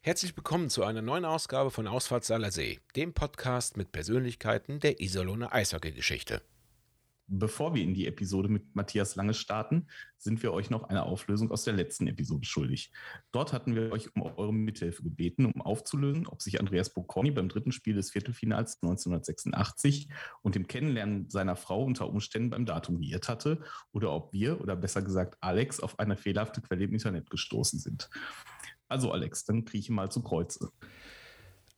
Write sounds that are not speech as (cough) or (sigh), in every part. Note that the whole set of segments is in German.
Herzlich willkommen zu einer neuen Ausgabe von Ausfahrt See, dem Podcast mit Persönlichkeiten der Iserlohner Eishockey-Geschichte. Bevor wir in die Episode mit Matthias Lange starten, sind wir euch noch eine Auflösung aus der letzten Episode schuldig. Dort hatten wir euch um eure Mithilfe gebeten, um aufzulösen, ob sich Andreas Bocconi beim dritten Spiel des Viertelfinals 1986 und dem Kennenlernen seiner Frau unter Umständen beim Datum geirrt hatte oder ob wir, oder besser gesagt Alex, auf eine fehlerhafte Quelle im Internet gestoßen sind. Also Alex, dann krieche mal zu Kreuze.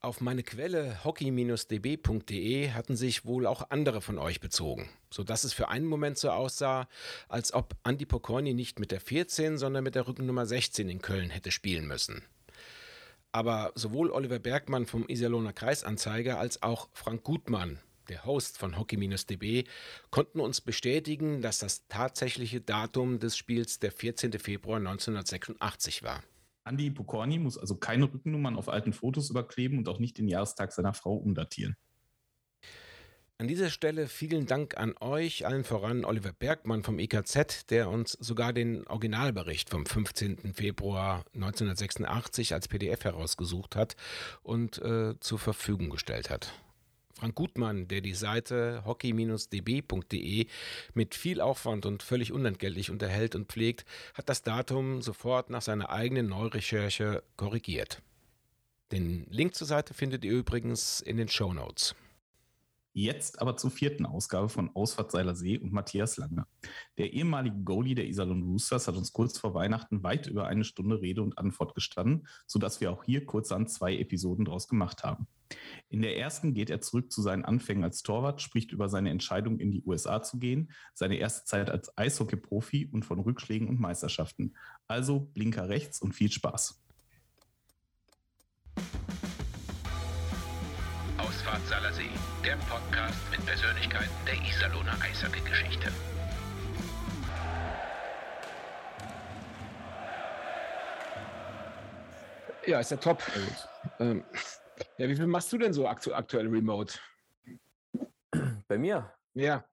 Auf meine Quelle hockey-db.de hatten sich wohl auch andere von euch bezogen, sodass es für einen Moment so aussah, als ob Andy Pokorny nicht mit der 14, sondern mit der Rückennummer 16 in Köln hätte spielen müssen. Aber sowohl Oliver Bergmann vom Iserlohner Kreisanzeiger als auch Frank Gutmann, der Host von Hockey-DB, konnten uns bestätigen, dass das tatsächliche Datum des Spiels der 14. Februar 1986 war. Andy Pokorny muss also keine Rückennummern auf alten Fotos überkleben und auch nicht den Jahrestag seiner Frau umdatieren. An dieser Stelle vielen Dank an euch, allen voran Oliver Bergmann vom EKZ, der uns sogar den Originalbericht vom 15. Februar 1986 als PDF herausgesucht hat und äh, zur Verfügung gestellt hat. Frank Gutmann, der die Seite hockey-db.de mit viel Aufwand und völlig unentgeltlich unterhält und pflegt, hat das Datum sofort nach seiner eigenen Neurecherche korrigiert. Den Link zur Seite findet ihr übrigens in den Show Notes. Jetzt aber zur vierten Ausgabe von Ausfahrt Seiler See und Matthias Lange. Der ehemalige Goalie der Iserlohn Roosters hat uns kurz vor Weihnachten weit über eine Stunde Rede und Antwort gestanden, sodass wir auch hier kurz an zwei Episoden draus gemacht haben. In der ersten geht er zurück zu seinen Anfängen als Torwart, spricht über seine Entscheidung, in die USA zu gehen, seine erste Zeit als Eishockey-Profi und von Rückschlägen und Meisterschaften. Also Blinker rechts und viel Spaß. Ausfahrt Salersee, der Podcast mit Persönlichkeiten der Iserlohner Eishockey-Geschichte. Ja, ist ja top. Ähm, ja, wie viel machst du denn so aktu aktuell remote? Bei mir? Ja.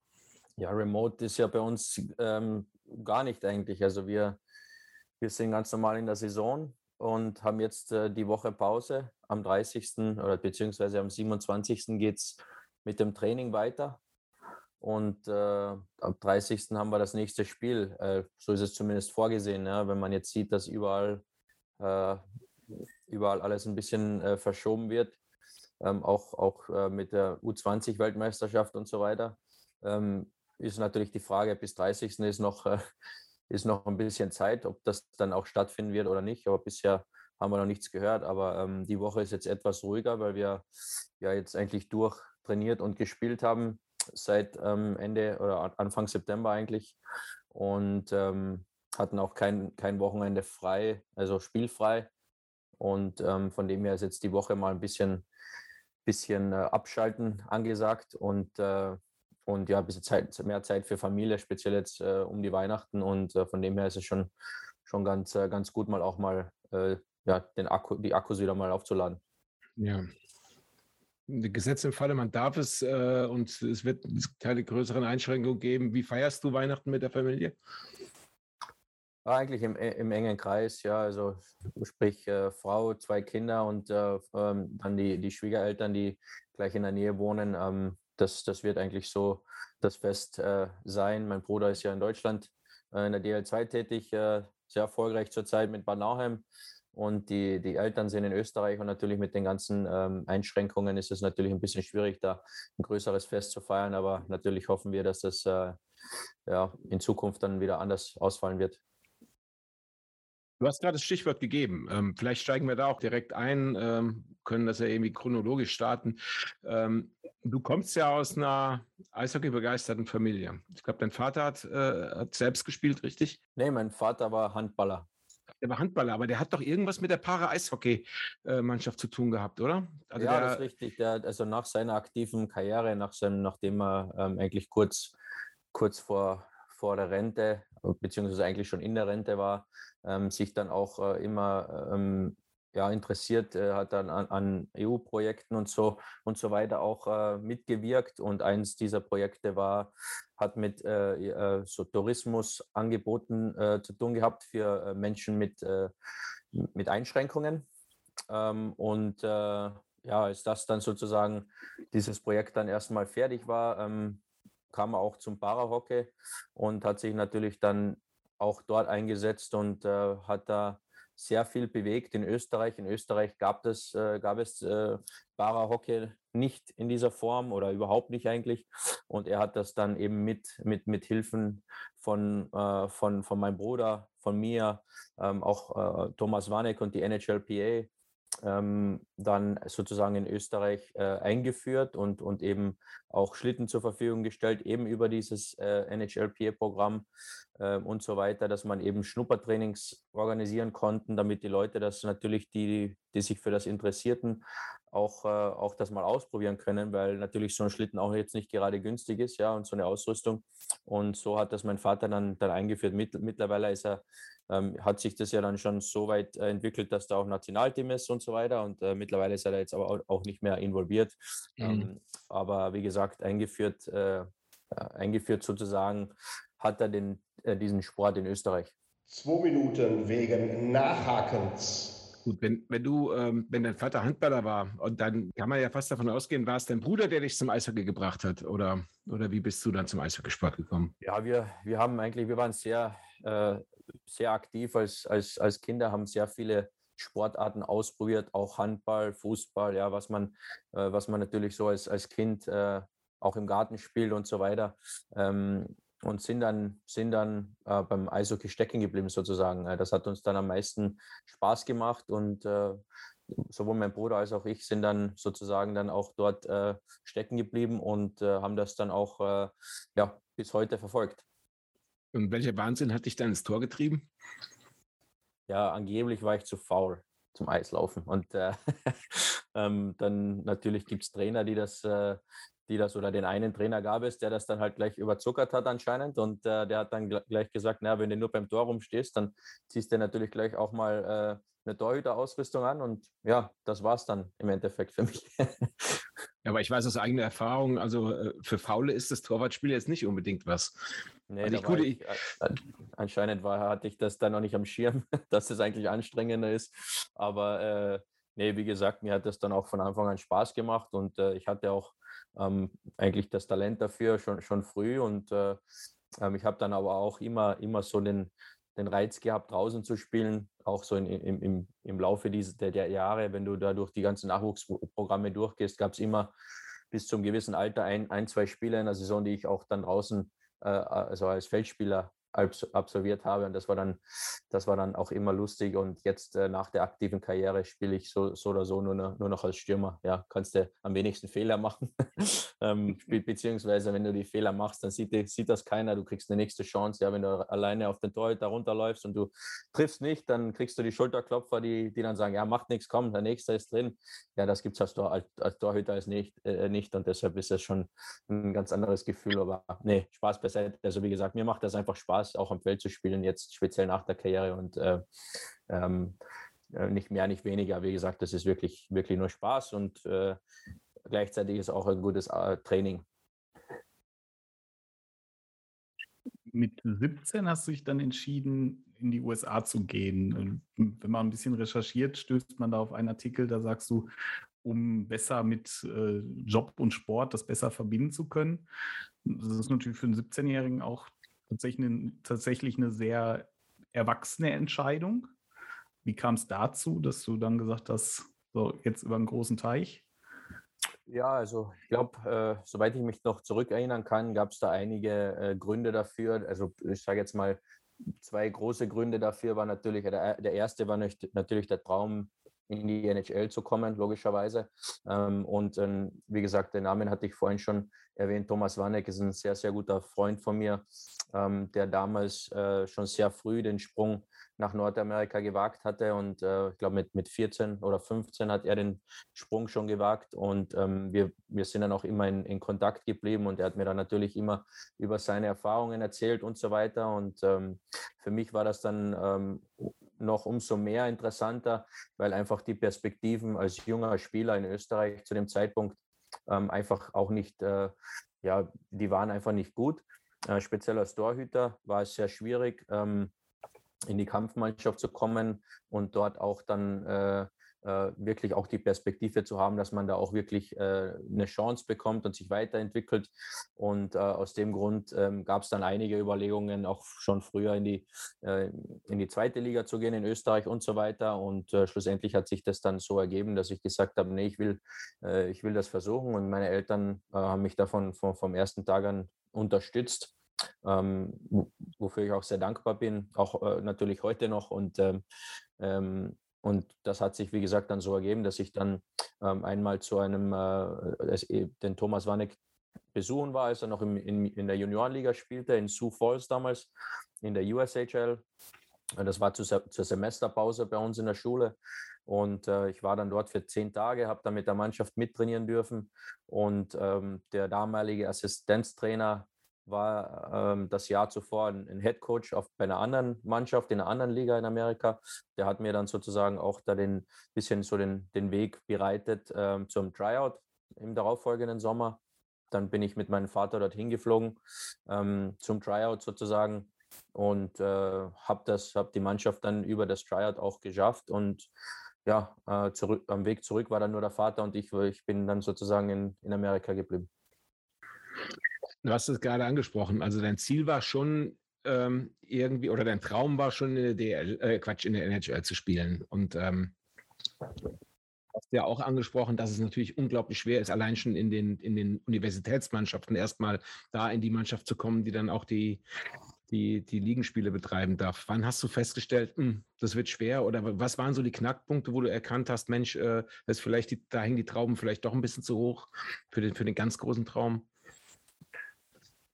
Ja, remote ist ja bei uns ähm, gar nicht eigentlich. Also wir, wir sind ganz normal in der Saison und haben jetzt äh, die Woche Pause. Am 30. oder beziehungsweise am 27. geht es mit dem Training weiter. Und äh, am 30. haben wir das nächste Spiel. Äh, so ist es zumindest vorgesehen. Ja? Wenn man jetzt sieht, dass überall, äh, überall alles ein bisschen äh, verschoben wird, ähm, auch, auch äh, mit der U20-Weltmeisterschaft und so weiter, ähm, ist natürlich die Frage, bis 30. ist noch ist noch ein bisschen Zeit, ob das dann auch stattfinden wird oder nicht. Aber bisher haben wir noch nichts gehört. Aber ähm, die Woche ist jetzt etwas ruhiger, weil wir ja jetzt eigentlich durchtrainiert und gespielt haben seit ähm, Ende oder Anfang September eigentlich. Und ähm, hatten auch kein, kein Wochenende frei, also spielfrei. Und ähm, von dem her ist jetzt die Woche mal ein bisschen, bisschen äh, abschalten angesagt. Und äh, und ja, ein bisschen Zeit, mehr Zeit für Familie, speziell jetzt äh, um die Weihnachten. Und äh, von dem her ist es schon, schon ganz, äh, ganz gut, mal auch mal äh, ja, den Akku, die Akkus wieder mal aufzuladen. Ja. Gesetz im Falle, man darf es äh, und es wird keine größeren Einschränkungen geben. Wie feierst du Weihnachten mit der Familie? Eigentlich im, äh, im engen Kreis, ja. Also sprich Frau, zwei Kinder und ähm, dann die, die Schwiegereltern, die gleich in der Nähe wohnen. Ähm, das, das wird eigentlich so das Fest äh, sein. Mein Bruder ist ja in Deutschland äh, in der DL2 tätig, äh, sehr erfolgreich zurzeit mit Bad Nauheim. Und die, die Eltern sind in Österreich und natürlich mit den ganzen ähm, Einschränkungen ist es natürlich ein bisschen schwierig, da ein größeres Fest zu feiern. Aber natürlich hoffen wir, dass das äh, ja, in Zukunft dann wieder anders ausfallen wird. Du hast gerade das Stichwort gegeben. Ähm, vielleicht steigen wir da auch direkt ein, ähm, können das ja irgendwie chronologisch starten. Ähm, du kommst ja aus einer Eishockey-begeisterten Familie. Ich glaube, dein Vater hat, äh, hat, selbst gespielt, richtig? Nee, mein Vater war Handballer. Der war Handballer, aber der hat doch irgendwas mit der Para-Eishockey-Mannschaft zu tun gehabt, oder? Also ja, der, das ist richtig. Der, also nach seiner aktiven Karriere, nach seinem, nachdem er ähm, eigentlich kurz, kurz vor, vor der Rente, beziehungsweise eigentlich schon in der Rente war, ähm, sich dann auch äh, immer ähm, ja, interessiert, äh, hat dann an, an EU-Projekten und so und so weiter auch äh, mitgewirkt. Und eins dieser Projekte war, hat mit äh, äh so Tourismusangeboten äh, zu tun gehabt für Menschen mit, mit Einschränkungen. Ähm, und äh, ja, als das dann sozusagen dieses Projekt dann erstmal fertig war, ähm, kam er auch zum Parahockey und hat sich natürlich dann auch dort eingesetzt und äh, hat da sehr viel bewegt in Österreich. In Österreich gab es, äh, gab es äh, Para-Hockey nicht in dieser Form oder überhaupt nicht eigentlich. Und er hat das dann eben mit, mit, mit Hilfen von, äh, von, von meinem Bruder, von mir, ähm, auch äh, Thomas Wanek und die NHLPA ähm, dann sozusagen in Österreich äh, eingeführt und, und eben auch Schlitten zur Verfügung gestellt, eben über dieses äh, NHLPA-Programm äh, und so weiter, dass man eben Schnuppertrainings organisieren konnten, damit die Leute das natürlich, die, die sich für das interessierten, auch, äh, auch das mal ausprobieren können, weil natürlich so ein Schlitten auch jetzt nicht gerade günstig ist, ja, und so eine Ausrüstung. Und so hat das mein Vater dann, dann eingeführt. Mitt, mittlerweile ist er ähm, hat sich das ja dann schon so weit äh, entwickelt, dass da auch Nationalteam ist und so weiter. Und äh, mittlerweile ist er da jetzt aber auch nicht mehr involviert. Mhm. Ähm, aber wie gesagt, eingeführt, äh, äh eingeführt sozusagen hat er den, äh, diesen Sport in Österreich. Zwei Minuten wegen Nachhakens. Gut, wenn, wenn du, ähm, wenn dein Vater Handballer war, und dann kann man ja fast davon ausgehen, war es dein Bruder, der dich zum Eishockey gebracht hat? Oder, oder wie bist du dann zum Eishockeysport gekommen? Ja, wir, wir haben eigentlich, wir waren sehr, äh, sehr aktiv als, als, als Kinder, haben sehr viele Sportarten ausprobiert, auch Handball, Fußball, ja, was man, äh, was man natürlich so als, als Kind äh, auch im Garten spielt und so weiter. Ähm, und sind dann, sind dann äh, beim Eishockey stecken geblieben sozusagen. Das hat uns dann am meisten Spaß gemacht und äh, sowohl mein Bruder als auch ich sind dann sozusagen dann auch dort äh, stecken geblieben und äh, haben das dann auch äh, ja, bis heute verfolgt. Und welcher Wahnsinn hat dich dann ins Tor getrieben? Ja, angeblich war ich zu faul zum Eislaufen. Und äh, (laughs) ähm, dann natürlich gibt es Trainer, die das, äh, die das oder den einen Trainer gab es, der das dann halt gleich überzuckert hat anscheinend. Und äh, der hat dann gleich gesagt, na, wenn du nur beim Tor rumstehst, dann ziehst du natürlich gleich auch mal äh, eine Torhüter-Ausrüstung an. Und ja, das war es dann im Endeffekt für mich. (laughs) Ja, aber ich weiß aus eigener Erfahrung, also äh, für Faule ist das Torwartspiel jetzt nicht unbedingt was. Nee, also ich, gut, ich, anscheinend war, hatte ich das dann noch nicht am Schirm, (laughs) dass es eigentlich anstrengender ist. Aber äh, nee, wie gesagt, mir hat das dann auch von Anfang an Spaß gemacht und äh, ich hatte auch ähm, eigentlich das Talent dafür schon, schon früh und äh, ähm, ich habe dann aber auch immer, immer so den, den Reiz gehabt, draußen zu spielen, auch so in, im, im, im Laufe dieser, der, Jahre, wenn du da durch die ganzen Nachwuchsprogramme durchgehst, gab es immer bis zum gewissen Alter ein, ein, zwei Spiele in der Saison, die ich auch dann draußen, äh, also als Feldspieler absolviert habe. Und das war dann, das war dann auch immer lustig. Und jetzt äh, nach der aktiven Karriere spiele ich so, so oder so nur noch, nur noch als Stürmer. Ja, kannst du am wenigsten Fehler machen. (laughs) ähm, (laughs) beziehungsweise, wenn du die Fehler machst, dann sieht, sieht das keiner. Du kriegst eine nächste Chance. Ja, wenn du alleine auf den Torhüter runterläufst und du triffst nicht, dann kriegst du die Schulterklopfer, die, die dann sagen, ja, macht nichts, komm, der nächste ist drin. Ja, das gibt es als, Tor, als, als, Torhüter als nicht, äh, nicht. Und deshalb ist das schon ein ganz anderes Gefühl. Aber nee, Spaß beiseite. Also wie gesagt, mir macht das einfach Spaß Spaß, auch am Feld zu spielen, jetzt speziell nach der Karriere und äh, ähm, äh, nicht mehr, nicht weniger. Wie gesagt, das ist wirklich, wirklich nur Spaß und äh, gleichzeitig ist auch ein gutes äh, Training. Mit 17 hast du dich dann entschieden, in die USA zu gehen. Wenn man ein bisschen recherchiert, stößt man da auf einen Artikel, da sagst du, um besser mit äh, Job und Sport das besser verbinden zu können. Das ist natürlich für einen 17-Jährigen auch tatsächlich eine, tatsächlich eine sehr erwachsene Entscheidung. Wie kam es dazu, dass du dann gesagt hast, so jetzt über einen großen Teich? Ja, also ich glaube, äh, soweit ich mich noch zurückerinnern kann, gab es da einige äh, Gründe dafür. Also ich sage jetzt mal, zwei große Gründe dafür war natürlich, der, der erste war natürlich der Traum, in die NHL zu kommen, logischerweise. Ähm, und ähm, wie gesagt, den Namen hatte ich vorhin schon erwähnt. Thomas Warneck ist ein sehr, sehr guter Freund von mir, ähm, der damals äh, schon sehr früh den Sprung nach Nordamerika gewagt hatte. Und äh, ich glaube, mit, mit 14 oder 15 hat er den Sprung schon gewagt. Und wir, wir sind dann auch immer in, in Kontakt geblieben. Und er hat mir dann natürlich immer über seine Erfahrungen erzählt und so weiter. Und für mich war das dann noch umso mehr interessanter, weil einfach die Perspektiven als junger Spieler in Österreich zu dem Zeitpunkt ähm, einfach auch nicht, äh, ja, die waren einfach nicht gut. Äh, speziell als Torhüter war es sehr schwierig, ähm, in die Kampfmannschaft zu kommen und dort auch dann äh, wirklich auch die Perspektive zu haben, dass man da auch wirklich äh, eine Chance bekommt und sich weiterentwickelt. Und äh, aus dem Grund ähm, gab es dann einige Überlegungen, auch schon früher in die, äh, in die zweite Liga zu gehen in Österreich und so weiter. Und äh, schlussendlich hat sich das dann so ergeben, dass ich gesagt habe, nee, ich will, äh, ich will das versuchen. Und meine Eltern haben mich davon vom, vom ersten Tag an unterstützt. Ähm, wofür ich auch sehr dankbar bin, auch äh, natürlich heute noch. Und ähm, ähm und das hat sich, wie gesagt, dann so ergeben, dass ich dann ähm, einmal zu einem, äh, äh den Thomas Wanek besuchen war, als er noch im, in, in der Juniorenliga spielte, in Sioux Falls damals, in der USHL. Das war zu, zur Semesterpause bei uns in der Schule. Und äh, ich war dann dort für zehn Tage, habe dann mit der Mannschaft mittrainieren dürfen. Und ähm, der damalige Assistenztrainer war ähm, das Jahr zuvor ein, ein Head Coach auf, bei einer anderen Mannschaft in einer anderen Liga in Amerika. Der hat mir dann sozusagen auch da den bisschen so den, den Weg bereitet ähm, zum Tryout im darauffolgenden Sommer. Dann bin ich mit meinem Vater dorthin geflogen ähm, zum Tryout sozusagen und äh, habe das, die Mannschaft dann über das Tryout auch geschafft und ja, äh, zurück, am Weg zurück war dann nur der Vater und ich, ich bin dann sozusagen in, in Amerika geblieben. Du hast es gerade angesprochen. Also dein Ziel war schon ähm, irgendwie, oder dein Traum war schon in der DL, äh, Quatsch, in der NHL zu spielen. Und ähm, hast ja auch angesprochen, dass es natürlich unglaublich schwer ist, allein schon in den, in den Universitätsmannschaften erstmal da in die Mannschaft zu kommen, die dann auch die, die, die Ligenspiele betreiben darf. Wann hast du festgestellt, mh, hm, das wird schwer? Oder was waren so die Knackpunkte, wo du erkannt hast, Mensch, äh, ist vielleicht die, da hängen die Trauben vielleicht doch ein bisschen zu hoch für den, für den ganz großen Traum?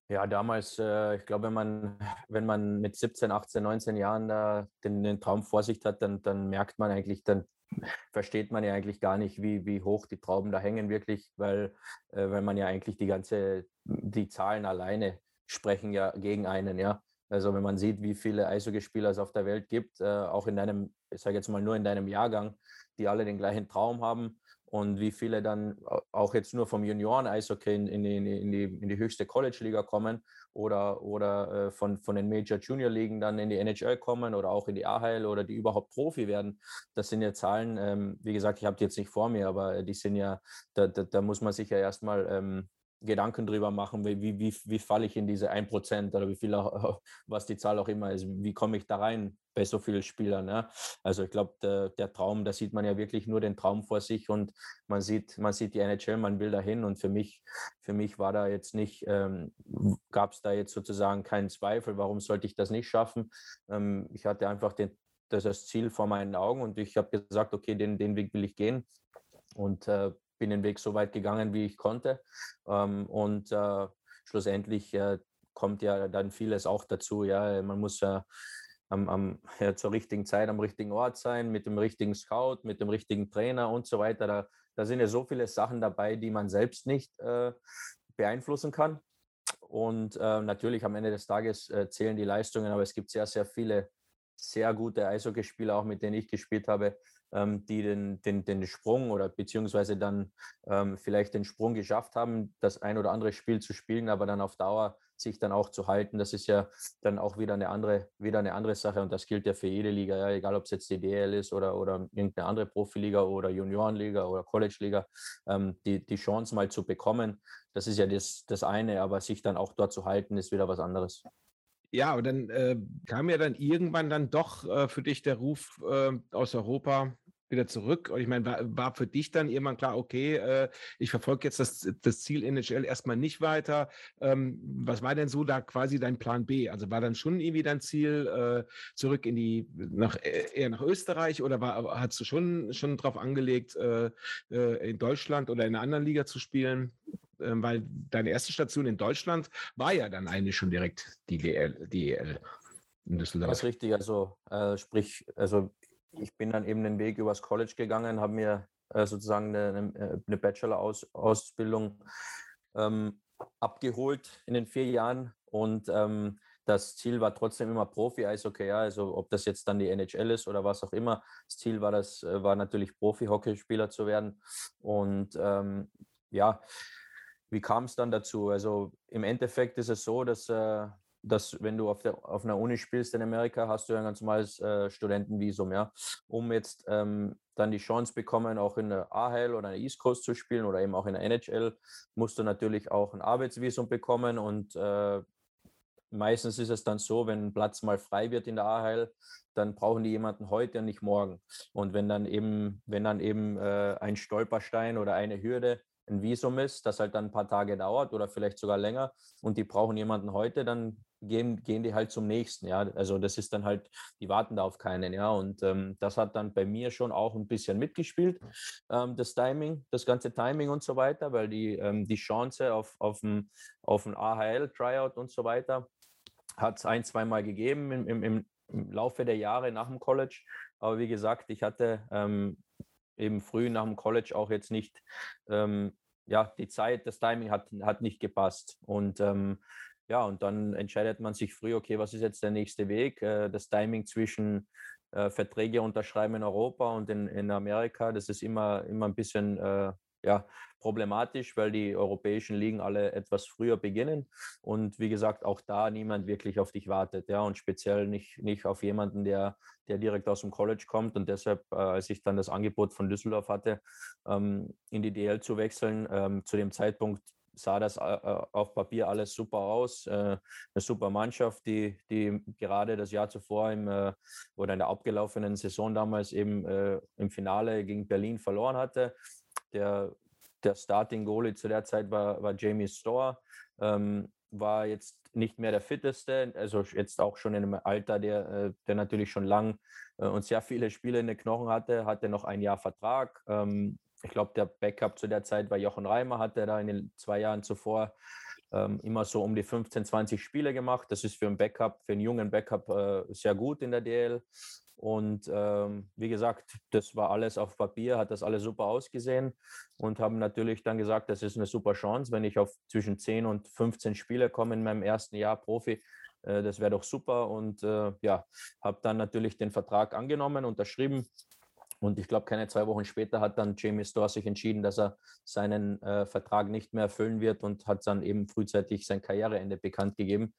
Ja, damals, äh, ich glaube, wenn man, (laughs) wenn man mit 17, 18, 19 Jahren da den, den Traum vor sich hat, dann, dann merkt man eigentlich, dann (laughs) versteht man ja eigentlich gar nicht, wie, wie hoch die Trauben da hängen wirklich, weil, äh, weil man ja eigentlich die ganze, die Zahlen alleine sprechen ja gegen einen, ja. Also wenn man sieht, wie viele Eishockeyspieler es auf der Welt gibt, äh, auch in deinem, ich sage jetzt mal nur in deinem Jahrgang, die alle den gleichen Traum haben, und wie viele dann auch jetzt nur vom Junioren-Eishockey in, in, in, die, in die höchste College-Liga kommen oder, oder äh, von, von den Major-Junior-Ligen dann in die NHL kommen oder auch in die AHL oder die überhaupt Profi werden. Das sind ja Zahlen, ähm, wie gesagt, ich habe die jetzt nicht vor mir, aber die sind ja, da, da, da muss man sich ja erstmal ähm, Gedanken drüber machen, wie, wie, wie, wie falle ich in diese 1% oder wie viel, auch, (laughs) was die Zahl auch immer ist, wie komme ich da rein bei so vielen Spielern. Ja? Also ich glaube, der, der, Traum, da sieht man ja wirklich nur den Traum vor sich und man sieht, man sieht die NHL, man will dahin und für mich, für mich war da jetzt nicht, ähm, gab es da jetzt sozusagen keinen Zweifel, warum sollte ich das nicht schaffen. Ähm, ich hatte einfach den, das, das Ziel vor meinen Augen und ich habe gesagt, okay, den, den Weg will ich gehen. Und äh, bin den Weg so weit gegangen, wie ich konnte. Ähm, und äh, schlussendlich äh, kommt ja dann vieles auch dazu. Ja, man muss ja, am, am, (laughs) ja, zur richtigen Zeit am richtigen Ort sein, mit dem richtigen Scout, mit dem richtigen Trainer und so weiter. Da, da sind ja so viele Sachen dabei, die man selbst nicht äh, beeinflussen kann. Und äh, natürlich am Ende des Tages äh, zählen die Leistungen, aber es gibt sehr, sehr viele sehr gute Eishockeyspieler, auch mit denen ich gespielt habe, die den, den, den Sprung oder beziehungsweise dann ähm, vielleicht den Sprung geschafft haben, das ein oder andere Spiel zu spielen, aber dann auf Dauer sich dann auch zu halten, das ist ja dann auch wieder eine andere, wieder eine andere Sache und das gilt ja für jede Liga, ja, egal ob es jetzt die DL ist oder, oder irgendeine andere Profiliga oder Juniorenliga oder College-Liga, ähm, die, die Chance mal zu bekommen, das ist ja das, das eine, aber sich dann auch dort zu halten, ist wieder was anderes. Ja, aber dann äh, kam ja dann irgendwann dann doch äh, für dich der Ruf äh, aus Europa, wieder zurück. Und ich meine, war, war für dich dann irgendwann klar, okay, äh, ich verfolge jetzt das, das Ziel NHL erstmal nicht weiter. Ähm, was war denn so da quasi dein Plan B? Also war dann schon irgendwie dein Ziel äh, zurück in die, nach, äh, eher nach Österreich oder war, hast du schon, schon drauf angelegt, äh, äh, in Deutschland oder in einer anderen Liga zu spielen? Ähm, weil deine erste Station in Deutschland war ja dann eigentlich schon direkt die DL, die EL. Das ist richtig, also äh, sprich, also ich bin dann eben den Weg übers College gegangen, habe mir äh, sozusagen eine, äh, eine Bachelor-Ausbildung ähm, abgeholt in den vier Jahren und ähm, das Ziel war trotzdem immer Profi-Eishockey, ja, also ob das jetzt dann die NHL ist oder was auch immer. Das Ziel war das, äh, war natürlich Profi-Hockeyspieler zu werden. Und ähm, ja, wie kam es dann dazu? Also im Endeffekt ist es so, dass äh, dass wenn du auf, der, auf einer Uni spielst in Amerika, hast du ja ein ganz normales äh, Studentenvisum, ja. Um jetzt ähm, dann die Chance bekommen, auch in der AHL oder in der East Coast zu spielen oder eben auch in der NHL, musst du natürlich auch ein Arbeitsvisum bekommen und äh, meistens ist es dann so, wenn ein Platz mal frei wird in der AHL, dann brauchen die jemanden heute und nicht morgen. Und wenn dann eben, wenn dann eben äh, ein Stolperstein oder eine Hürde ein Visum ist, das halt dann ein paar Tage dauert oder vielleicht sogar länger und die brauchen jemanden heute, dann gehen, gehen die halt zum nächsten. Ja, also das ist dann halt, die warten da auf keinen. Ja, und ähm, das hat dann bei mir schon auch ein bisschen mitgespielt, ähm, das Timing, das ganze Timing und so weiter, weil die, ähm, die Chance auf, auf ein, auf ein AHL-Tryout und so weiter hat es ein, zweimal gegeben im, im, im, Laufe der Jahre nach dem College. Aber wie gesagt, ich hatte ähm, eben früh nach dem College auch jetzt nicht, ähm, ja, die Zeit, das Timing hat, hat nicht gepasst. Und ähm, ja, und dann entscheidet man sich früh, okay, was ist jetzt der nächste Weg? Äh, das Timing zwischen äh, Verträge unterschreiben in Europa und in, in Amerika, das ist immer, immer ein bisschen äh, ja, problematisch, weil die europäischen Ligen alle etwas früher beginnen und wie gesagt auch da niemand wirklich auf dich wartet, ja und speziell nicht, nicht auf jemanden, der, der direkt aus dem College kommt und deshalb, als ich dann das Angebot von Düsseldorf hatte, ähm, in die DL zu wechseln, ähm, zu dem Zeitpunkt sah das äh, äh, auf Papier alles super aus. Äh, eine super Mannschaft, die, die gerade das Jahr zuvor im, oder in der abgelaufenen Saison damals eben im Finale gegen Berlin verloren hatte. Der, der Starting Goalie zu der Zeit war, war Jamie Storr. Ähm, war jetzt nicht mehr der fitteste, also jetzt auch schon in einem Alter, der, der natürlich schon lang und sehr viele Spiele in den Knochen hatte, hatte noch ein Jahr Vertrag. Ähm, ich glaube, der Backup zu der Zeit war Jochen Reimer, hat er da in den zwei Jahren zuvor ähm, immer so um die 15, 20 Spiele gemacht. Das ist für einen Backup, für einen jungen Backup äh, sehr gut in der DL. Und ähm, wie gesagt, das war alles auf Papier, hat das alles super ausgesehen und haben natürlich dann gesagt, das ist eine super Chance, wenn ich auf zwischen 10 und 15 Spiele komme in meinem ersten Jahr Profi. Äh, das wäre doch super. Und äh, ja, habe dann natürlich den Vertrag angenommen, unterschrieben und ich glaube, keine zwei Wochen später hat dann Jamie Storr sich entschieden, dass er seinen äh, Vertrag nicht mehr erfüllen wird und hat dann eben frühzeitig sein Karriereende bekannt gegeben.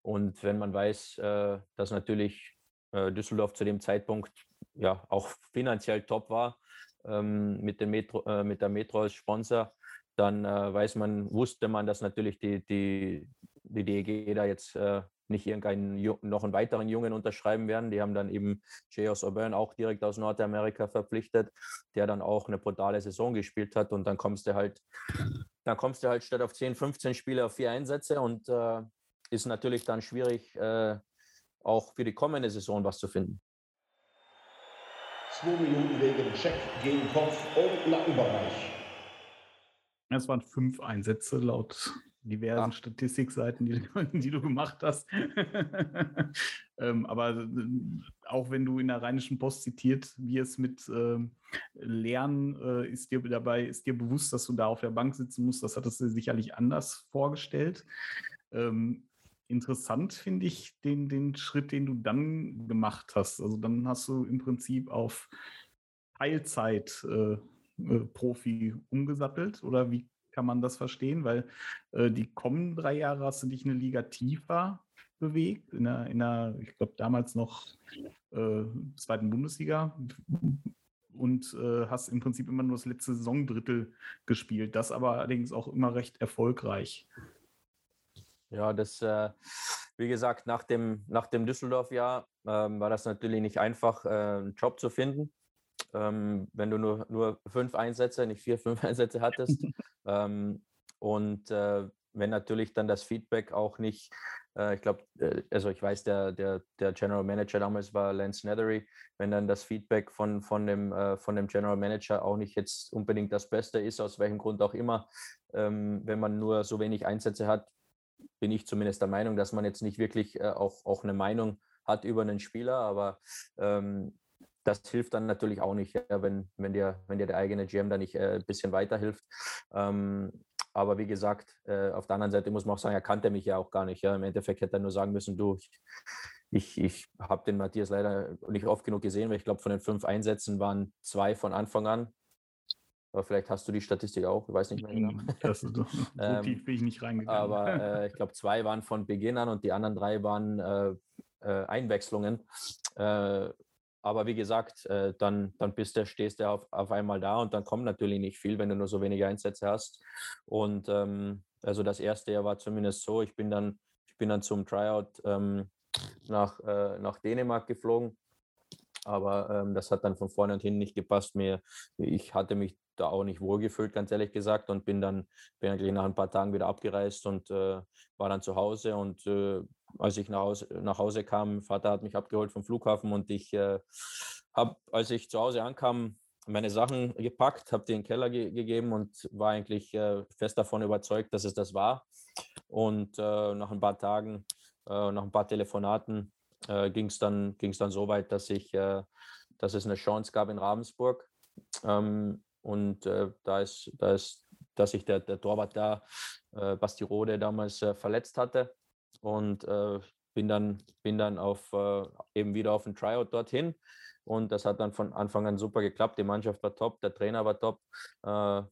Und wenn man weiß, äh, dass natürlich äh, Düsseldorf zu dem Zeitpunkt ja auch finanziell top war, ähm, mit, dem Metro, äh, mit der Metro als Sponsor, dann äh, weiß man, wusste man, dass natürlich die, die, die DEG da jetzt äh, nicht irgendeinen noch einen weiteren Jungen unterschreiben werden. Die haben dann eben J.O.S. Auburn auch direkt aus Nordamerika verpflichtet, der dann auch eine brutale Saison gespielt hat. Und dann kommst du halt, dann kommst du halt statt auf 10, 15 Spiele auf vier Einsätze und äh, ist natürlich dann schwierig, äh, auch für die kommende Saison was zu finden. Zwei Minuten wegen Check gegen Kopf- und Nackenbereich. Es waren fünf Einsätze laut diversen Ach. Statistikseiten, die, (laughs) die, du gemacht hast. (laughs) ähm, aber äh, auch wenn du in der Rheinischen Post zitiert wirst mit ähm, Lernen, äh, ist dir dabei, ist dir bewusst, dass du da auf der Bank sitzen musst. Das hattest du sicherlich anders vorgestellt. Ähm, interessant finde ich den, den Schritt, den du dann gemacht hast. Also dann hast du im Prinzip auf Teilzeit äh, äh Profi umgesattelt oder wie kann man das verstehen? Weil äh, die kommenden drei Jahre hast du dich eine Liga tiefer bewegt, in der, in der ich glaube, damals noch äh, zweiten Bundesliga und äh, hast im Prinzip immer nur das letzte Saisondrittel gespielt, das aber allerdings auch immer recht erfolgreich. Ja, das, äh, wie gesagt, nach dem, nach dem Düsseldorf-Jahr ähm, war das natürlich nicht einfach, äh, einen Job zu finden ähm, wenn du nur, nur fünf Einsätze, nicht vier, fünf (laughs) Einsätze hattest. (laughs) ähm, und äh, wenn natürlich dann das Feedback auch nicht, äh, ich glaube, äh, also ich weiß, der, der, der General Manager damals war Lance Nethery, wenn dann das Feedback von, von, dem, äh, von dem General Manager auch nicht jetzt unbedingt das Beste ist, aus welchem Grund auch immer, ähm, wenn man nur so wenig Einsätze hat, bin ich zumindest der Meinung, dass man jetzt nicht wirklich äh, auch, auch eine Meinung hat über einen Spieler, aber ähm, das hilft dann natürlich auch nicht, ja, wenn, wenn, dir, wenn dir der eigene GM da nicht äh, ein bisschen weiterhilft. Ähm, aber wie gesagt, äh, auf der anderen Seite muss man auch sagen, er kannte mich ja auch gar nicht. Ja. Im Endeffekt hätte er nur sagen müssen, du, ich, ich, ich habe den Matthias leider nicht oft genug gesehen, weil ich glaube, von den fünf Einsätzen waren zwei von Anfang an. Aber vielleicht hast du die Statistik auch, ich weiß nicht mehr genau. (laughs) Das ist so, (laughs) so ähm, tief bin ich nicht reingegangen. Aber (laughs) äh, ich glaube, zwei waren von Beginn an und die anderen drei waren äh, äh Einwechslungen. Äh, aber wie gesagt, äh, dann, dann bist du, stehst du auf, auf einmal da und dann kommt natürlich nicht viel, wenn du nur so wenige Einsätze hast. Und ähm, also das erste Jahr war zumindest so, ich bin dann, ich bin dann zum Tryout ähm, nach, äh, nach Dänemark geflogen. Aber ähm, das hat dann von vorne und hinten nicht gepasst. Mir, ich hatte mich da auch nicht wohlgefühlt, ganz ehrlich gesagt, und bin dann bin eigentlich nach ein paar Tagen wieder abgereist und äh, war dann zu Hause. Und äh, als ich nach Hause, nach Hause kam, Vater hat mich abgeholt vom Flughafen und ich äh, habe, als ich zu Hause ankam, meine Sachen gepackt, habe die in den Keller ge gegeben und war eigentlich äh, fest davon überzeugt, dass es das war. Und äh, nach ein paar Tagen, äh, nach ein paar Telefonaten äh, ging es dann, dann so weit, dass, ich, äh, dass es eine Chance gab in Ravensburg. Ähm, und da, ist, da ist, dass sich der, der Torwart da, äh, Basti Rode, damals äh, verletzt hatte. Und äh, bin dann, bin dann auf, äh, eben wieder auf ein Tryout dorthin. Und das hat dann von Anfang an super geklappt. Die Mannschaft war top, der Trainer war top äh,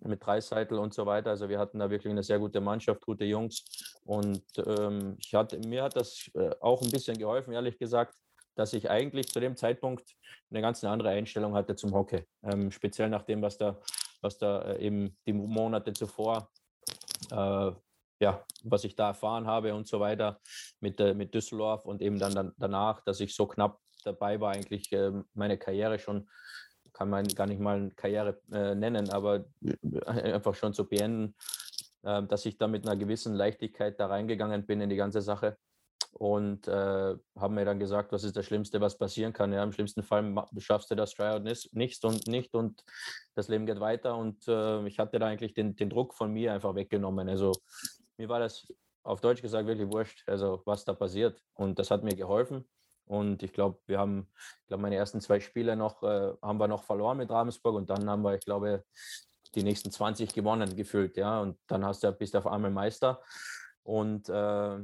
mit Dreiseitel und so weiter. Also wir hatten da wirklich eine sehr gute Mannschaft, gute Jungs. Und ähm, ich hatte, mir hat das äh, auch ein bisschen geholfen, ehrlich gesagt, dass ich eigentlich zu dem Zeitpunkt eine ganz andere Einstellung hatte zum Hockey. Ähm, speziell nach dem, was da, was da äh, eben die Monate zuvor, äh, ja, was ich da erfahren habe und so weiter mit, äh, mit Düsseldorf und eben dann, dann danach, dass ich so knapp dabei war, eigentlich äh, meine Karriere schon, kann man gar nicht mal Karriere äh, nennen, aber äh, einfach schon zu beenden, dass ich da mit einer gewissen Leichtigkeit da reingegangen bin in die ganze Sache und äh, haben mir dann gesagt, was ist das Schlimmste, was passieren kann. Ja, Im schlimmsten Fall schaffst du das Tryout nicht und nicht und das Leben geht weiter. Und äh, ich hatte da eigentlich den, den Druck von mir einfach weggenommen. Also mir war das auf Deutsch gesagt wirklich wurscht, also was da passiert. Und das hat mir geholfen. Und ich glaube, wir haben, ich glaube, meine ersten zwei Spiele noch, äh, haben wir noch verloren mit Ravensburg und dann haben wir, ich glaube, die nächsten 20 gewonnen gefühlt, ja. Und dann hast du, bist auf einmal Meister. Und äh,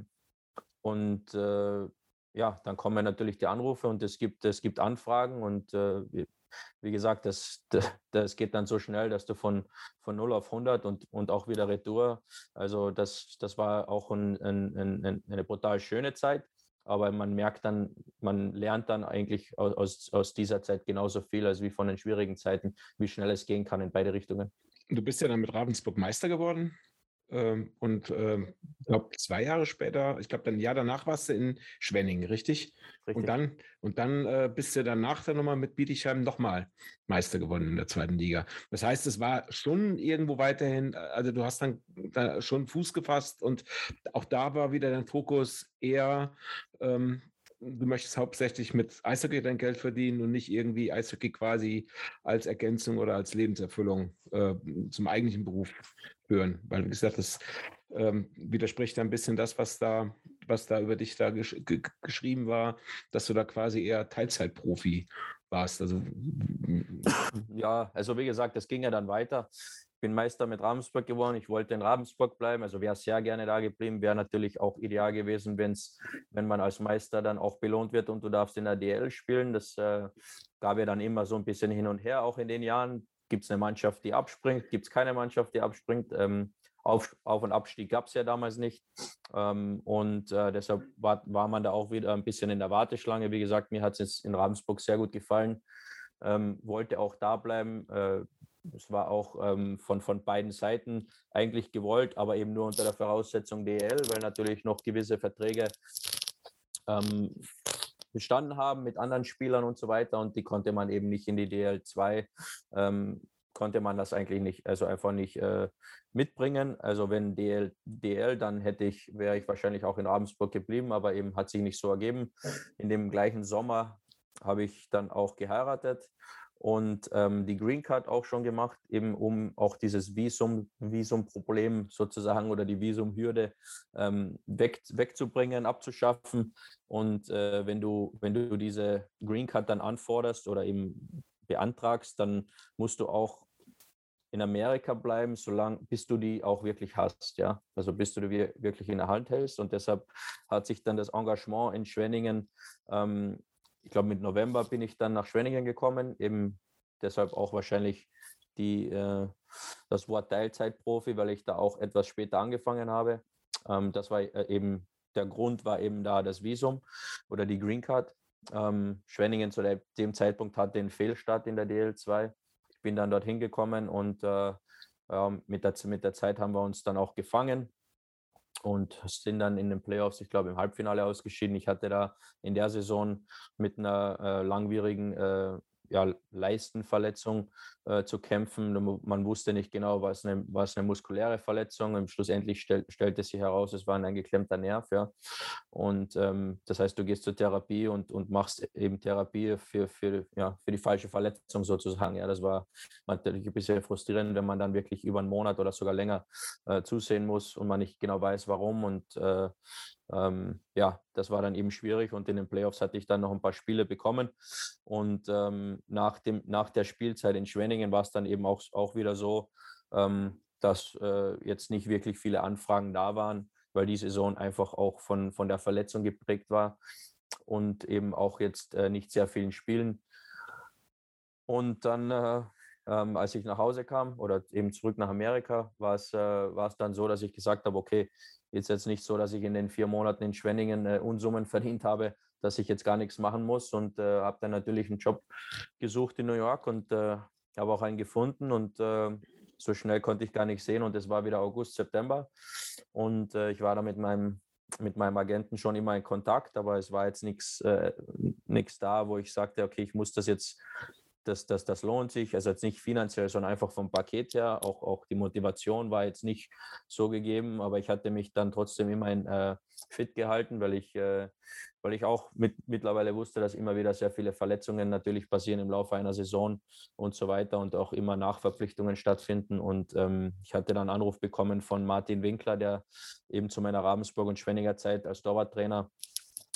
und äh, ja, dann kommen natürlich die Anrufe und es gibt, es gibt Anfragen und äh, wie gesagt, das, das geht dann so schnell, dass du von, von 0 auf 100 und, und auch wieder Retour, also das, das war auch ein, ein, ein, eine brutal schöne Zeit, aber man merkt dann, man lernt dann eigentlich aus, aus dieser Zeit genauso viel als wie von den schwierigen Zeiten, wie schnell es gehen kann in beide Richtungen. Du bist ja dann mit Ravensburg Meister geworden. Ähm, und ähm, ich glaube, zwei Jahre später, ich glaube, dann ein Jahr danach warst du in Schwenning, richtig? richtig. Und dann, und dann äh, bist du danach dann nochmal mit Bietigheim nochmal Meister gewonnen in der zweiten Liga. Das heißt, es war schon irgendwo weiterhin, äh, also du hast dann da schon Fuß gefasst und auch da war wieder dein Fokus eher ähm, du möchtest hauptsächlich mit Eishockey dein Geld verdienen und nicht irgendwie Eishockey quasi als Ergänzung oder als Lebenserfüllung äh, zum eigentlichen Beruf hören. Weil, wie gesagt, das ähm, widerspricht ein bisschen das, was da, was da über dich da gesch geschrieben war, dass du da quasi eher Teilzeitprofi warst. Also ja, also wie gesagt, das ging ja dann weiter bin Meister mit Ravensburg geworden. Ich wollte in Ravensburg bleiben, also wäre sehr gerne da geblieben. Wäre natürlich auch ideal gewesen, wenn's, wenn man als Meister dann auch belohnt wird und du darfst in der DL spielen. Das äh, gab ja dann immer so ein bisschen hin und her, auch in den Jahren. Gibt es eine Mannschaft, die abspringt? Gibt es keine Mannschaft, die abspringt? Ähm, auf, Auf- und Abstieg gab es ja damals nicht. Ähm, und äh, deshalb war, war man da auch wieder ein bisschen in der Warteschlange. Wie gesagt, mir hat es in Ravensburg sehr gut gefallen. Ähm, wollte auch da bleiben. Äh, es war auch ähm, von, von beiden Seiten eigentlich gewollt, aber eben nur unter der Voraussetzung DL, weil natürlich noch gewisse Verträge ähm, bestanden haben mit anderen Spielern und so weiter und die konnte man eben nicht in die DL2, ähm, konnte man das eigentlich nicht, also einfach nicht äh, mitbringen. Also wenn DL, DL, dann hätte ich, wäre ich wahrscheinlich auch in Ravensburg geblieben, aber eben hat sich nicht so ergeben. In dem gleichen Sommer habe ich dann auch geheiratet und ähm, die Green Card auch schon gemacht, eben um auch dieses Visum, Visumproblem sozusagen oder die Visumhürde ähm, weg, wegzubringen, abzuschaffen. Und äh, wenn, du, wenn du diese Green Card dann anforderst oder eben beantragst, dann musst du auch in Amerika bleiben, solange bis du die auch wirklich hast, ja. Also bis du die wirklich in der Hand hältst. Und deshalb hat sich dann das Engagement in Schwenningen ähm, ich glaube, mit November bin ich dann nach Schwenningen gekommen, eben deshalb auch wahrscheinlich die, äh, das Wort Teilzeitprofi, weil ich da auch etwas später angefangen habe. Ähm, das war äh, eben, der Grund war eben da das Visum oder die Green Card. Ähm, Schwenningen zu dem Zeitpunkt hatte einen Fehlstart in der DL2. Ich bin dann dorthin gekommen und äh, mit, der, mit der Zeit haben wir uns dann auch gefangen und sind dann in den Playoffs, ich glaube, im Halbfinale ausgeschieden. Ich hatte da in der Saison mit einer äh, langwierigen äh, ja, Leistenverletzung äh, zu kämpfen. Man wusste nicht genau, was eine, was eine muskuläre Verletzung. Und schlussendlich stell, stellte sich heraus, es war ein geklemmter Nerv. Ja. Und ähm, das heißt, du gehst zur Therapie und, und machst eben Therapie für, für, ja, für die falsche Verletzung sozusagen. Ja, das war natürlich ein bisschen frustrierend, wenn man dann wirklich über einen Monat oder sogar länger äh, zusehen muss und man nicht genau weiß, warum. Und äh, ähm, ja, das war dann eben schwierig und in den Playoffs hatte ich dann noch ein paar Spiele bekommen. Und ähm, nach, dem, nach der Spielzeit in Schwenningen war es dann eben auch, auch wieder so, ähm, dass äh, jetzt nicht wirklich viele Anfragen da waren, weil die Saison einfach auch von, von der Verletzung geprägt war und eben auch jetzt äh, nicht sehr vielen Spielen. Und dann, äh, ähm, als ich nach Hause kam oder eben zurück nach Amerika, war es äh, dann so, dass ich gesagt habe, okay, ist jetzt nicht so, dass ich in den vier Monaten in Schwenningen äh, Unsummen (laughs) verdient habe, dass ich jetzt gar nichts machen muss und äh, habe dann natürlich einen Job gesucht in New York und äh, habe auch einen gefunden und äh, so schnell konnte ich gar nicht sehen und es war wieder August, September und äh, ich war da mit meinem mit meinem Agenten schon immer in Kontakt, aber es war jetzt nichts äh, da, wo ich sagte, okay, ich muss das jetzt das, das, das lohnt sich. Also jetzt nicht finanziell, sondern einfach vom Paket her. Auch, auch die Motivation war jetzt nicht so gegeben, aber ich hatte mich dann trotzdem immerhin äh, fit gehalten, weil ich, äh, weil ich auch mit, mittlerweile wusste, dass immer wieder sehr viele Verletzungen natürlich passieren im Laufe einer Saison und so weiter und auch immer Nachverpflichtungen stattfinden. Und ähm, ich hatte dann einen Anruf bekommen von Martin Winkler, der eben zu meiner Ravensburg und Schwenninger Zeit als Torwarttrainer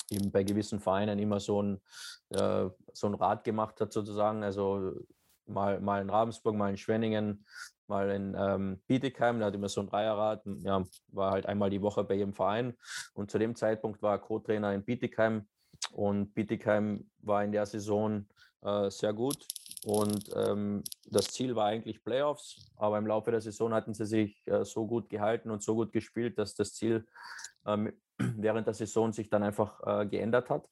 eben bei gewissen Vereinen immer so ein, äh, so ein Rad gemacht hat, sozusagen. Also mal, mal in Ravensburg, mal in Schwenningen, mal in ähm, Bietigheim, da hat immer so ein Dreierrad, ja, war halt einmal die Woche bei jedem Verein. Und zu dem Zeitpunkt war er Co-Trainer in Bietigheim und Bietigheim war in der Saison äh, sehr gut. Und ähm, das Ziel war eigentlich Playoffs, aber im Laufe der Saison hatten sie sich äh, so gut gehalten und so gut gespielt, dass das Ziel ähm, (clears throat) während der Saison sich dann einfach äh, geändert hat.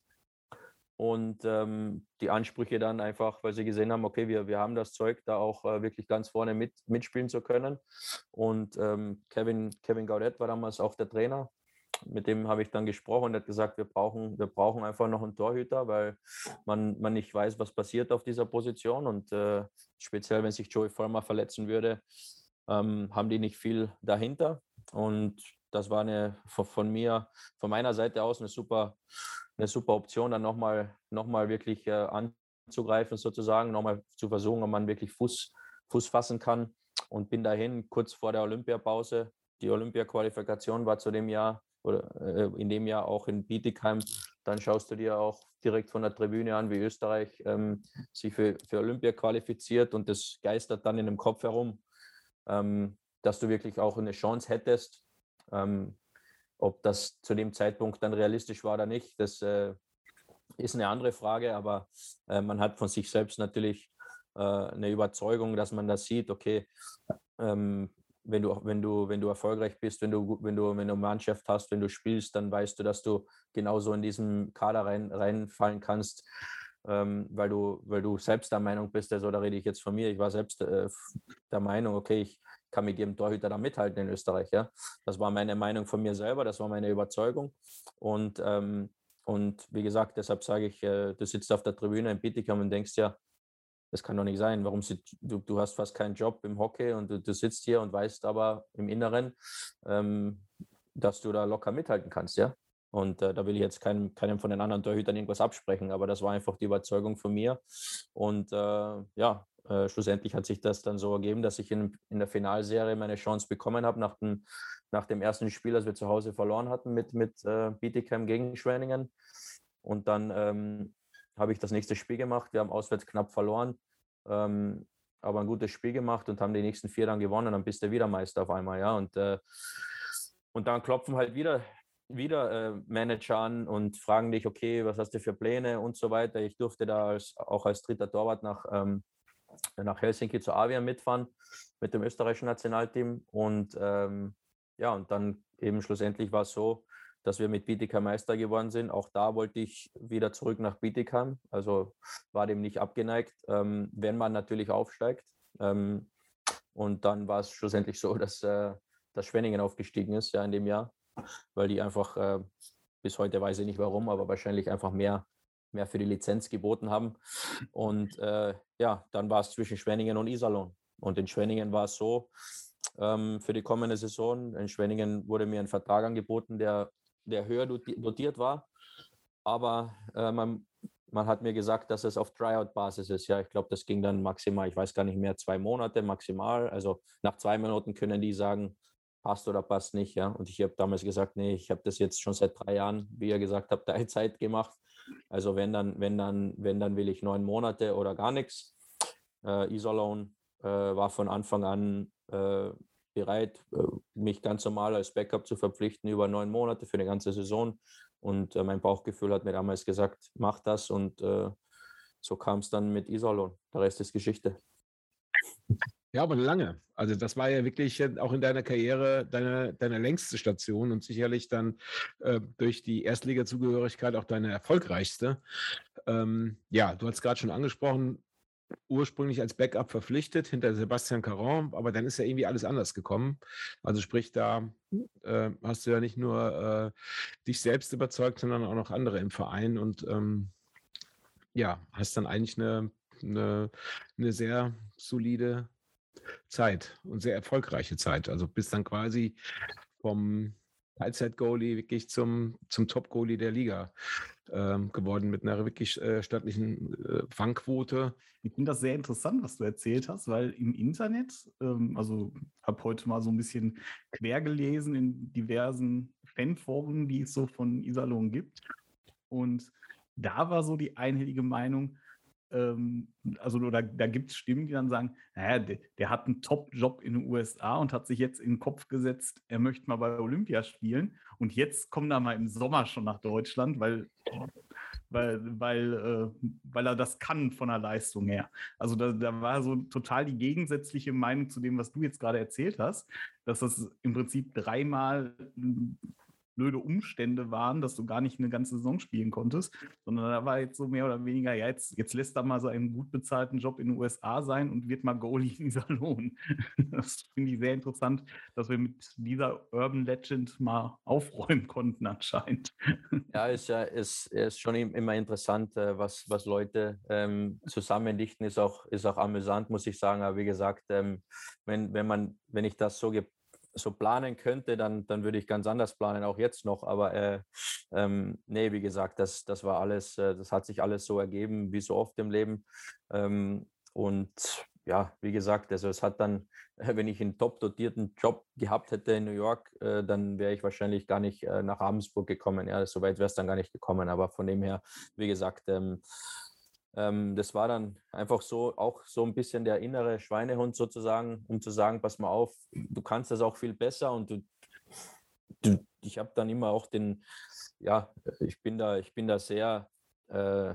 Und ähm, die Ansprüche dann einfach, weil sie gesehen haben, okay, wir, wir haben das Zeug, da auch äh, wirklich ganz vorne mit, mitspielen zu können. Und ähm, Kevin, Kevin Gaudet war damals auch der Trainer. Mit dem habe ich dann gesprochen und hat gesagt, wir brauchen, wir brauchen einfach noch einen Torhüter, weil man, man nicht weiß, was passiert auf dieser Position. Und äh, speziell, wenn sich Joey Vollmer verletzen würde, ähm, haben die nicht viel dahinter. Und das war eine von mir, von meiner Seite aus eine super, eine super Option, dann nochmal noch mal wirklich äh, anzugreifen, sozusagen, nochmal zu versuchen, ob man wirklich Fuß, Fuß fassen kann. Und bin dahin kurz vor der Olympiapause. Die Olympia-Qualifikation war zu dem Jahr oder äh, in dem Jahr auch in Bietigheim. Dann schaust du dir auch direkt von der Tribüne an, wie Österreich ähm, sich für, für Olympia qualifiziert und das geistert dann in dem Kopf herum, ähm, dass du wirklich auch eine Chance hättest, ähm, ob das zu dem Zeitpunkt dann realistisch war oder nicht, das äh, ist eine andere Frage, aber äh, man hat von sich selbst natürlich äh, eine Überzeugung, dass man das sieht, okay, ähm, wenn du, wenn du, wenn du erfolgreich bist, wenn du, wenn du, wenn du Mannschaft hast, wenn du spielst, dann weißt du, dass du genauso in diesen Kader rein, reinfallen kannst, ähm, weil, du, weil du selbst der Meinung bist, also da rede ich jetzt von mir, ich war selbst äh, der Meinung, okay, ich, kann mit jedem Torhüter da mithalten in Österreich. Ja? Das war meine Meinung von mir selber, das war meine Überzeugung. Und, ähm, und wie gesagt, deshalb sage ich, äh, du sitzt auf der Tribüne in Bietigheim und denkst ja, das kann doch nicht sein. Warum sitzt, du, du hast fast keinen Job im Hockey und du, du sitzt hier und weißt aber im Inneren, ähm, dass du da locker mithalten kannst, ja. Und äh, da will ich jetzt keinem, keinem von den anderen Torhütern irgendwas absprechen, aber das war einfach die Überzeugung von mir. Und äh, ja, äh, schlussendlich hat sich das dann so ergeben, dass ich in, in der Finalserie meine Chance bekommen habe nach dem, nach dem ersten Spiel, das wir zu Hause verloren hatten mit, mit äh, Bietigheim gegen Schwenningen. Und dann ähm, habe ich das nächste Spiel gemacht. Wir haben auswärts knapp verloren, ähm, aber ein gutes Spiel gemacht und haben die nächsten vier dann gewonnen. Dann bist du wieder Meister auf einmal, ja. Und, äh, und dann klopfen halt wieder wieder äh, Manager an und fragen dich, okay, was hast du für Pläne und so weiter. Ich durfte da als, auch als dritter Torwart nach, ähm, nach Helsinki zu Avia mitfahren mit dem österreichischen Nationalteam. Und ähm, ja, und dann eben schlussendlich war es so, dass wir mit Bietigheim Meister geworden sind. Auch da wollte ich wieder zurück nach Bietigheim, also war dem nicht abgeneigt, ähm, wenn man natürlich aufsteigt. Ähm, und dann war es schlussendlich so, (laughs) dass, äh, dass Schwenningen aufgestiegen ist ja in dem Jahr, weil die einfach, äh, bis heute weiß ich nicht warum, aber wahrscheinlich einfach mehr, mehr für die Lizenz geboten haben. Und äh, ja, dann war es zwischen Schwenningen und Iserlohn. Und in Schwenningen war es so, ähm, für die kommende Saison. In Schwenningen wurde mir ein Vertrag angeboten, der, der höher dotiert war. Aber äh, man, man hat mir gesagt, dass es auf Tryout-Basis ist. Ja, ich glaube, das ging dann maximal, ich weiß gar nicht mehr, zwei Monate maximal. Also nach zwei Minuten können die sagen, passt oder passt nicht. Ja, und ich habe damals gesagt, nee, ich habe das jetzt schon seit drei Jahren, wie ihr gesagt habt, (laughs) Teilzeit gemacht. Also wenn dann, wenn dann, wenn dann will ich neun Monate oder gar nichts. Äh, Iserlohn äh, war von Anfang an äh, bereit, äh, mich ganz normal als Backup zu verpflichten über neun Monate für eine ganze Saison. Und mein Bauchgefühl hat mir damals gesagt, mach das. Und so kam es dann mit Iserlohn. Der Rest ist Geschichte. Ja, aber lange. Also das war ja wirklich auch in deiner Karriere deine, deine längste Station und sicherlich dann äh, durch die Erstliga-Zugehörigkeit auch deine erfolgreichste. Ähm, ja, du hast gerade schon angesprochen, ursprünglich als Backup verpflichtet hinter Sebastian Caron, aber dann ist ja irgendwie alles anders gekommen. Also sprich, da äh, hast du ja nicht nur äh, dich selbst überzeugt, sondern auch noch andere im Verein und ähm, ja, hast dann eigentlich eine, eine, eine sehr solide Zeit und sehr erfolgreiche Zeit. Also bist dann quasi vom Teilzeit-Goalie wirklich zum, zum Top-Goalie der Liga ähm, geworden mit einer wirklich äh, stattlichen äh, Fangquote. Ich finde das sehr interessant, was du erzählt hast, weil im Internet, ähm, also habe heute mal so ein bisschen quer gelesen in diversen Fanforen, die es so von Iserlohn gibt. Und da war so die einhellige Meinung, ähm, also da, da gibt es Stimmen, die dann sagen, naja, der, der hat einen Top-Job in den USA und hat sich jetzt in den Kopf gesetzt, er möchte mal bei Olympia spielen. Und jetzt kommt er mal im Sommer schon nach Deutschland, weil, weil, weil, äh, weil er das kann von der Leistung her. Also da, da war so total die gegensätzliche Meinung zu dem, was du jetzt gerade erzählt hast, dass das im Prinzip dreimal blöde Umstände waren, dass du gar nicht eine ganze Saison spielen konntest, sondern da war jetzt so mehr oder weniger, ja, jetzt, jetzt lässt er mal so einen gut bezahlten Job in den USA sein und wird mal Goalie in (laughs) Salon. Das finde ich sehr interessant, dass wir mit dieser Urban Legend mal aufräumen konnten anscheinend. Ja, ist ja ist, ist schon immer interessant, äh, was, was Leute ähm, zusammendichten, ist auch, ist auch amüsant, muss ich sagen. Aber wie gesagt, ähm, wenn, wenn man, wenn ich das so so planen könnte, dann, dann würde ich ganz anders planen, auch jetzt noch. Aber äh, ähm, nee, wie gesagt, das, das war alles, äh, das hat sich alles so ergeben, wie so oft im Leben. Ähm, und ja, wie gesagt, also es hat dann, (laughs) wenn ich einen top dotierten Job gehabt hätte in New York, äh, dann wäre ich wahrscheinlich gar nicht äh, nach Ravensburg gekommen. Ja, so weit wäre es dann gar nicht gekommen. Aber von dem her, wie gesagt, ähm, ähm, das war dann einfach so, auch so ein bisschen der innere Schweinehund sozusagen, um zu sagen, pass mal auf, du kannst das auch viel besser und du, du ich habe dann immer auch den, ja, ich bin da, ich bin da sehr, äh,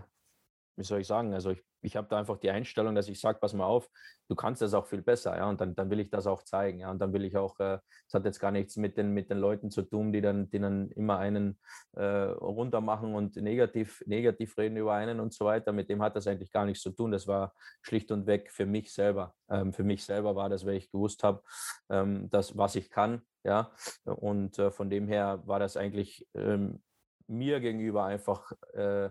wie soll ich sagen, also ich ich habe da einfach die Einstellung, dass ich sage, pass mal auf, du kannst das auch viel besser, ja, und dann, dann will ich das auch zeigen, ja, und dann will ich auch, es äh, hat jetzt gar nichts mit den, mit den Leuten zu tun, die dann, die dann immer einen äh, runter machen und negativ, negativ reden über einen und so weiter, mit dem hat das eigentlich gar nichts zu tun, das war schlicht und weg für mich selber, ähm, für mich selber war das, weil ich gewusst habe, ähm, das, was ich kann, ja, und äh, von dem her war das eigentlich ähm, mir gegenüber einfach äh,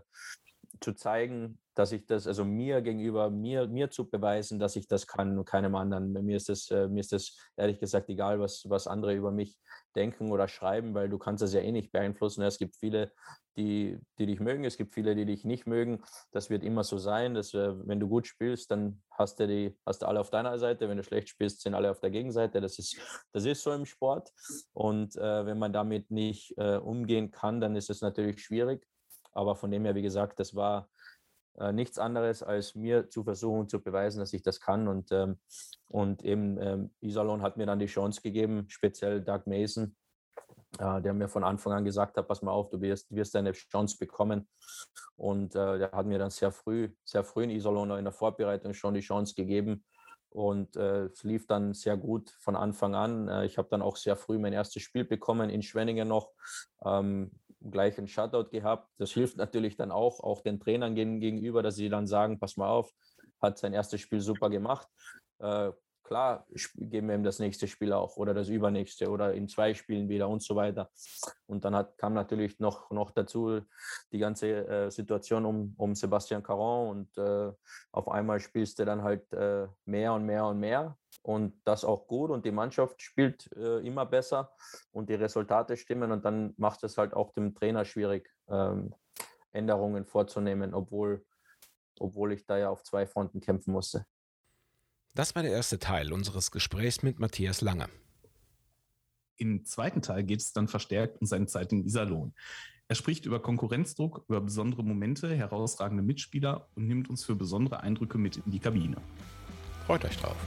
zu zeigen, dass ich das, also mir gegenüber, mir, mir zu beweisen, dass ich das kann und keinem anderen. Mir ist das, äh, mir ist das ehrlich gesagt egal, was, was andere über mich denken oder schreiben, weil du kannst das ja eh nicht beeinflussen. Es gibt viele, die, die dich mögen, es gibt viele, die dich nicht mögen. Das wird immer so sein, dass äh, wenn du gut spielst, dann hast du die, hast du alle auf deiner Seite. Wenn du schlecht spielst, sind alle auf der Gegenseite. Das ist, das ist so im Sport. Und äh, wenn man damit nicht äh, umgehen kann, dann ist es natürlich schwierig. Aber von dem her, wie gesagt, das war äh, nichts anderes, als mir zu versuchen zu beweisen, dass ich das kann. Und, ähm, und eben ähm, Iserlohn hat mir dann die Chance gegeben, speziell Doug Mason, äh, der mir von Anfang an gesagt hat, pass mal auf, du wirst, wirst deine Chance bekommen. Und äh, der hat mir dann sehr früh, sehr früh in Iserlohn in der Vorbereitung schon die Chance gegeben. Und äh, es lief dann sehr gut von Anfang an. Äh, ich habe dann auch sehr früh mein erstes Spiel bekommen in Schwenningen noch. Ähm, gleich ein Shutout gehabt. Das hilft natürlich dann auch, auch den Trainern gegenüber, dass sie dann sagen, pass mal auf, hat sein erstes Spiel super gemacht. Äh, klar geben wir ihm das nächste Spiel auch oder das übernächste oder in zwei Spielen wieder und so weiter. Und dann hat, kam natürlich noch, noch dazu die ganze äh, Situation um, um Sebastian Caron und äh, auf einmal spielst du dann halt äh, mehr und mehr und mehr und das auch gut und die Mannschaft spielt äh, immer besser und die Resultate stimmen und dann macht es halt auch dem Trainer schwierig, ähm, Änderungen vorzunehmen, obwohl, obwohl ich da ja auf zwei Fronten kämpfen musste. Das war der erste Teil unseres Gesprächs mit Matthias Lange. Im zweiten Teil geht es dann verstärkt um seine Zeit in Iserlohn. Er spricht über Konkurrenzdruck, über besondere Momente, herausragende Mitspieler und nimmt uns für besondere Eindrücke mit in die Kabine. Freut euch drauf.